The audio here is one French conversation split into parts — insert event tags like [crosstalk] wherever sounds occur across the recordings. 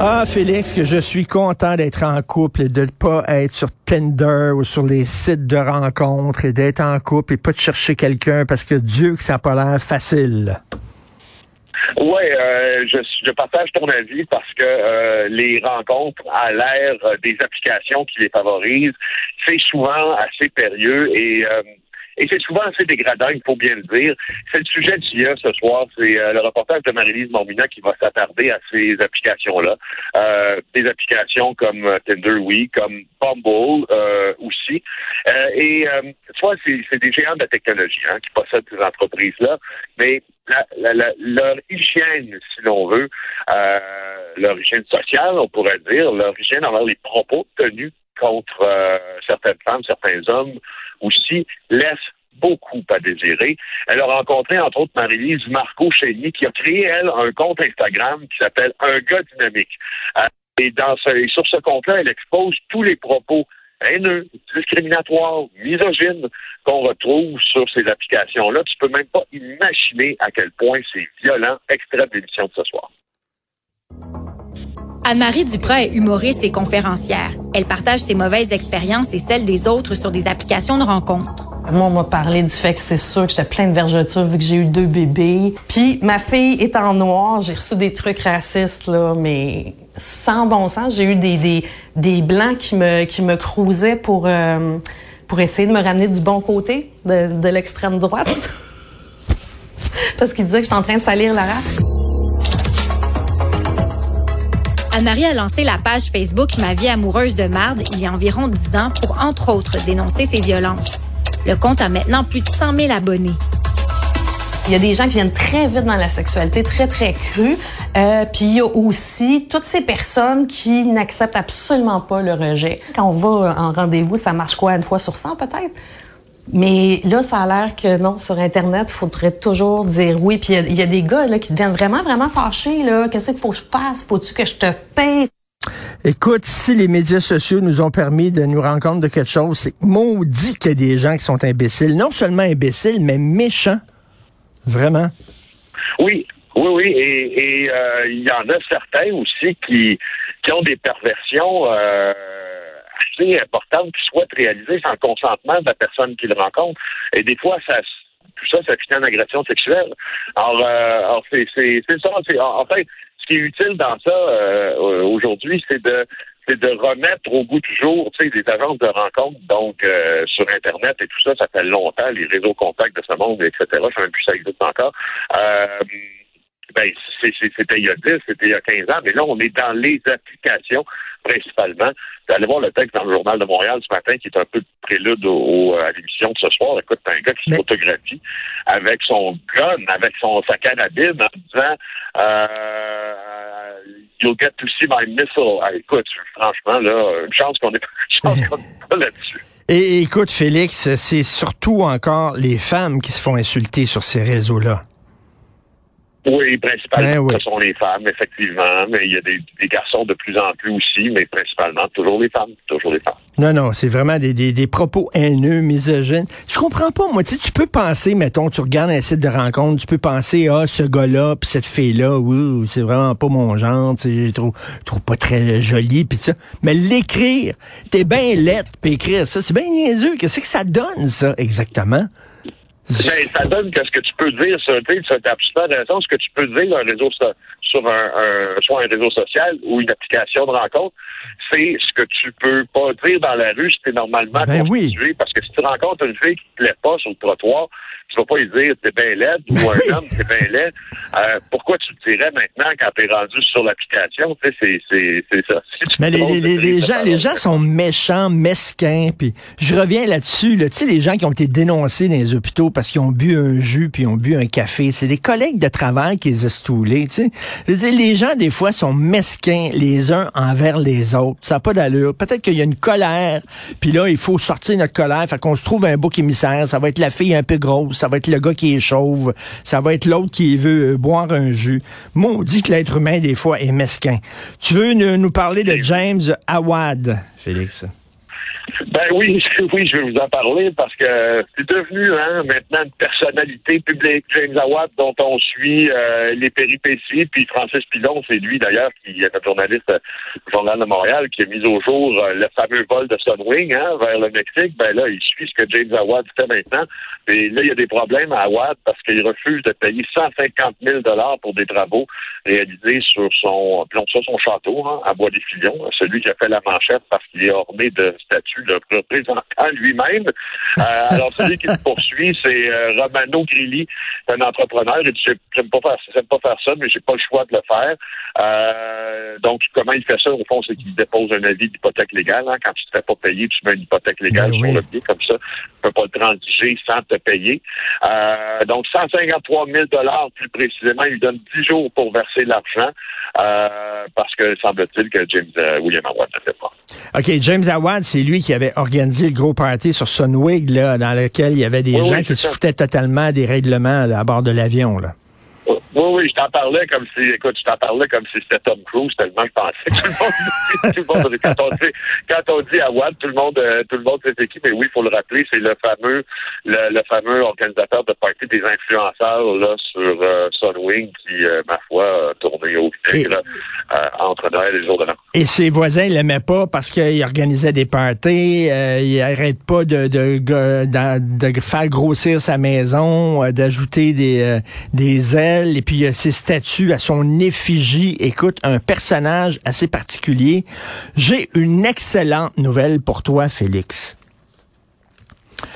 Ah, Félix, que je suis content d'être en couple et de ne pas être sur Tinder ou sur les sites de rencontres et d'être en couple et pas de chercher quelqu'un parce que Dieu que ça n'a pas l'air facile. Oui, euh, je, je partage ton avis parce que euh, les rencontres à l'ère des applications qui les favorisent, c'est souvent assez périlleux et euh, et c'est souvent assez dégradant, il faut bien le dire. C'est le sujet d'IA ce soir. C'est euh, le reportage de Marie-Lise Mormina qui va s'attarder à ces applications-là. Euh, des applications comme euh, Tinder, oui, comme Bumble aussi. et soit c'est des géants de la technologie hein, qui possèdent ces entreprises-là, mais la, la, leur hygiène, si l'on veut, leur hygiène sociale, on pourrait dire, leur hygiène envers les propos tenus contre certaines femmes, certains hommes aussi laisse beaucoup à désirer. Elle a rencontré, entre autres, Marie-Lise Marco Chénier, qui a créé, elle, un compte Instagram qui s'appelle Un gars dynamique. Euh, et, sur ce compte-là, elle expose tous les propos haineux, discriminatoires, misogynes qu'on retrouve sur ces applications-là. Tu peux même pas imaginer à quel point c'est violent. Extrait de l'émission de ce soir. Anne-Marie Duprat est humoriste et conférencière. Elle partage ses mauvaises expériences et celles des autres sur des applications de rencontres. Moi, on m'a parlé du fait que c'est sûr que j'étais plein de vergetures vu que j'ai eu deux bébés. Puis ma fille est en noir, j'ai reçu des trucs racistes là, mais sans bon sens, j'ai eu des, des, des blancs qui me qui me pour euh, pour essayer de me ramener du bon côté de, de l'extrême droite. [laughs] Parce qu'ils disaient que j'étais en train de salir la race. Anne-Marie a lancé la page Facebook Ma vie amoureuse de marde il y a environ 10 ans pour, entre autres, dénoncer ces violences. Le compte a maintenant plus de 100 000 abonnés. Il y a des gens qui viennent très vite dans la sexualité, très, très crue. Euh, puis il y a aussi toutes ces personnes qui n'acceptent absolument pas le rejet. Quand on va en rendez-vous, ça marche quoi, une fois sur 100 peut-être? Mais là, ça a l'air que non, sur Internet, il faudrait toujours dire oui. Puis il y, a des gars là, qui deviennent vraiment, vraiment fâchés. Là. Qu'est-ce qu'il faut que je fasse? Faut-tu que je te paye? Écoute, si les médias sociaux nous ont permis de nous rendre compte de quelque chose, c'est maudit qu'il y a des gens qui sont imbéciles. Non seulement imbéciles, mais méchants. Vraiment. Oui, oui, oui. Et il euh, y en a certains aussi qui, qui ont des perversions. Euh assez importante qui souhaite réaliser sans consentement de la personne qu'il rencontre. Et des fois, ça tout ça, ça finit en agression sexuelle. Alors, euh, alors c'est, c'est, c'est ça. C'est, en fait, ce qui est utile dans ça euh, aujourd'hui, c'est de c'est de remettre au goût du jour, tu sais, des agences de rencontres, donc euh, sur Internet et tout ça, ça fait longtemps, les réseaux contacts de ce monde, etc. Je sais même plus ça existe encore. Euh, ben, c'était il y a 10, c'était il y a 15 ans, mais là, on est dans les applications principalement. Allez voir le texte dans le Journal de Montréal ce matin, qui est un peu prélude au, à l'émission de ce soir. Écoute, un gars qui se photographie avec son gun, avec son sa carabine, en disant euh, You'll get to see my missile. Ah, écoute, franchement, là, une chance qu'on n'est pas là-dessus. [laughs] Et écoute, Félix, c'est surtout encore les femmes qui se font insulter sur ces réseaux-là. Oui, principalement, ben ce sont les femmes, effectivement, mais il y a des, garçons de plus en plus aussi, mais principalement toujours les femmes, toujours les femmes. Non, non, c'est vraiment des, des, propos haineux, misogynes. Je comprends pas, moi, tu sais, tu peux penser, mettons, tu regardes un site de rencontre, tu peux penser, ah, ce gars-là, puis cette fille-là, oui, c'est vraiment pas mon genre, tu sais, je trouve, trouve pas très joli, puis ça. Mais l'écrire, t'es bien lettre, puis écrire ça, c'est bien niaiseux. Qu'est-ce que ça donne, ça, exactement? Ben, ça donne que ce que tu peux dire sur, tu t'as absolument raison, ce que tu peux dire un réseau so- sur un, un- soit un réseau social ou une application de rencontre, c'est ce que tu peux pas dire dans la rue si t'es normalement Ben oui. Parce que si tu rencontres une fille qui te plaît pas sur le trottoir, tu vas pas lui dire t'es bien laide ou un homme t'es bien laid. Euh, pourquoi tu le dirais maintenant quand t'es rendu sur l'application? Tu sais, c'est, c'est, c'est ça. Tu Mais les, les, les, gens, les gens sont méchants, mesquins, puis je reviens là-dessus. Là, tu sais, les gens qui ont été dénoncés dans les hôpitaux parce qu'ils ont bu un jus puis ils ont bu un café, c'est des collègues de travail qui les stoulés, tu sais. Je les gens, des fois, sont mesquins les uns envers les autres. Ça n'a pas d'allure. Peut-être qu'il y a une colère, puis là, il faut sortir notre colère, fait qu'on se trouve un bouc émissaire. Ça va être la fille un peu grosse, ça va être le gars qui est chauve, ça va être l'autre qui veut euh, boire un jus. Maudit que l'être humain, des fois, est mesquin. Tu veux nous, nous parler de James Awad, Félix? Ben oui, [laughs] oui, je vais vous en parler parce que c'est devenu hein, maintenant une personnalité publique. James Awad, dont on suit euh, les péripéties, puis Francis Pilon, c'est lui d'ailleurs qui est un journaliste euh, au Journal de Montréal qui a mis au jour euh, le fameux vol de Sunwing hein, vers le Mexique. Ben là, il suit ce que James Awad fait maintenant. Et là, il y a des problèmes à Awad parce qu'il refuse de payer 150 000 dollars pour des travaux réalisés sur son, sur son château hein, à Bois des Filions, celui qui a fait la manchette parce qu'il est orné de statues de représentant lui-même. Euh, alors, celui qui le poursuit, c'est euh, Romano Grilli, un entrepreneur. Il dit, J'ai- j'aime pas faire, pas faire ça, mais j'ai pas le choix de le faire. Euh, donc, comment il fait ça, au fond, c'est qu'il dépose un avis d'hypothèque légale. hein. Quand tu te fais pas payer, tu mets une hypothèque légale Ben sur le pied, comme ça, tu peux pas le transiger sans te payer. Donc, 153 000 plus précisément, il lui donne 10 jours pour verser l'argent, parce que semble-t-il que James William Awad ne fait pas. OK, James Awad, c'est lui qui avait organisé le gros party sur Sunwig, là, dans lequel il y avait des Oui, gens oui, qui c'est se foutaient totalement des règlements là, à bord de l'avion. Là. Oui, oui, je t'en parlais comme si, écoute, je t'en parlais comme si c'était Tom Cruise, tellement je pensais que tout le monde, [laughs] tout le monde, quand on dit, quand on dit Awad, tout le monde, euh, tout le monde c'est qui, mais oui, il faut le rappeler, c'est le fameux, le, le fameux organisateur de party des influenceurs, là, sur, euh, Sunwing, qui, euh, ma foi, a tourné au vinaigre, là, euh, entre Noël et le jour de l'an. Et ses voisins ne l'aimaient pas parce qu'il organisait des parties, euh, il arrête pas de, de, de, de faire grossir sa maison, d'ajouter des, euh, des ailes, et puis il y a ses statues à son effigie. Écoute, un personnage assez particulier. J'ai une excellente nouvelle pour toi, Félix.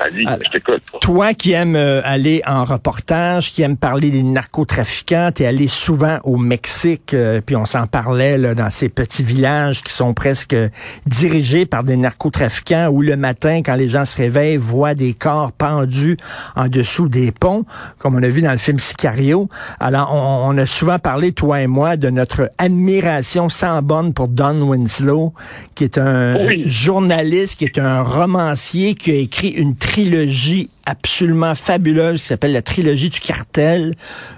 Ali, Alors, je t'écoute. Toi qui aimes euh, aller en reportage, qui aimes parler des narcotrafiquants, t'es allé souvent au Mexique, euh, puis on s'en parlait là, dans ces petits villages qui sont presque dirigés par des narcotrafiquants où le matin, quand les gens se réveillent, voient des corps pendus en dessous des ponts, comme on a vu dans le film Sicario. Alors, on, on a souvent parlé, toi et moi, de notre admiration sans borne pour Don Winslow, qui est un Oui. journaliste, qui est un romancier, qui a écrit une trilogie absolument fabuleuse qui s'appelle la trilogie du cartel,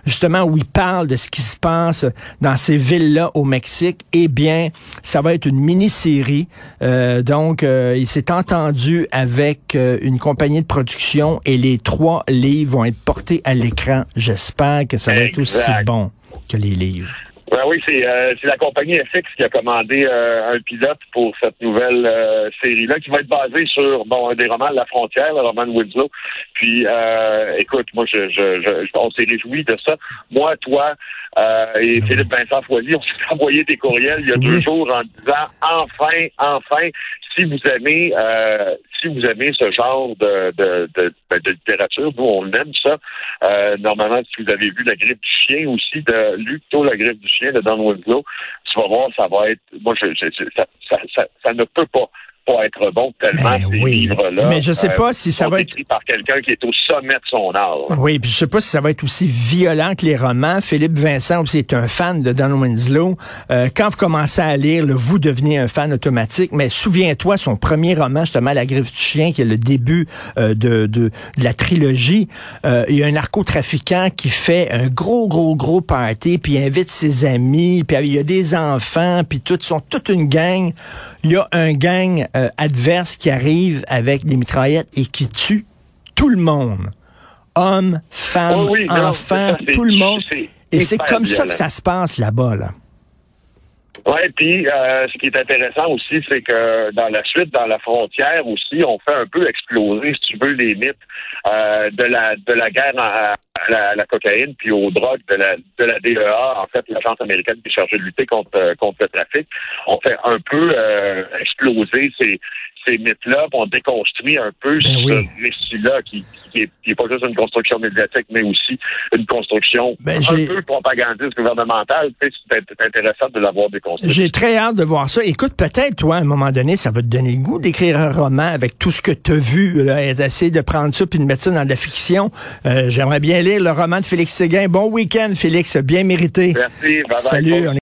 justement où il parle de ce qui se passe dans ces villes-là au Mexique. Eh bien, ça va être une mini-série. Euh, donc, euh, il s'est entendu avec euh, une compagnie de production et les trois livres vont être portés à l'écran. J'espère que ça va être aussi bon que les livres. Ben oui, c'est euh, c'est la compagnie FX qui a commandé euh, un pilote pour cette nouvelle euh, série-là, qui va être basée sur bon des romans La Frontière, le roman de Winslow. Puis, euh, écoute, moi, je, je, je, on s'est réjouis de ça. Moi, toi euh, et Philippe Vincent Foisy, on s'est envoyé des courriels il y a deux jours en disant enfin, enfin, si vous aimez, euh, si vous aimez ce genre de, de, de, ben, de littérature, nous on aime ça. Euh, normalement, si vous avez vu La Grippe du chien aussi, de lu plutôt La Grippe du chien de Don Winslow, tu vas voir, ça va être. Moi, je, je- je- ça, ça, ça, ça ne peut pas pas être bon tellement Ben ces oui. livres-là. Mais je sais pas si ça va être- par quelqu'un qui est au sommet de son art. Oui, puis je sais pas si ça va être aussi violent que les romans. Philippe Vincent aussi est un fan de Don Winslow. Euh, quand vous commencez à lire, là, vous devenez un fan automatique. Mais souviens-toi, son premier roman, justement, La griffe du chien, qui est le début euh, de, de, de la trilogie, euh, il y a un narcotrafiquant qui fait un gros, gros, gros party, puis il invite ses amis, puis il y a des enfants, puis tout, ils sont toute une gang. Il y a un gang euh, adverse qui arrive avec des mitraillettes et qui tue tout le monde hommes, femmes, Oh oui, enfants, ça, tout le monde. Et c'est comme ça que ça se passe là-bas. Là. Oui, puis euh, ce qui est intéressant aussi, c'est que dans la suite, dans la frontière aussi, on fait un peu exploser, si tu veux, les mythes euh, de la de la guerre à, la, la, cocaïne puis aux drogues de la de la DEA, en fait, l'agence américaine qui est chargée de lutter contre contre le trafic. On fait un peu euh, exploser ces ces mythes-là, on déconstruit un peu Ben ce oui. récit-là qui, qui, est, qui est pas juste une construction médiatique, mais aussi une construction Ben, un peu propagandiste gouvernementale. C'est intéressant de l'avoir déconstruit. J'ai très hâte de voir ça. Écoute, peut-être, toi, à un moment donné, ça va te donner le goût d'écrire un roman avec tout ce que tu as vu, là, et d'essayer de prendre ça puis de mettre ça dans de la fiction. Euh, J'aimerais bien lire le roman de Félix Séguin. Bon week-end, Félix, bien mérité. Merci. Bye bye. Salut. On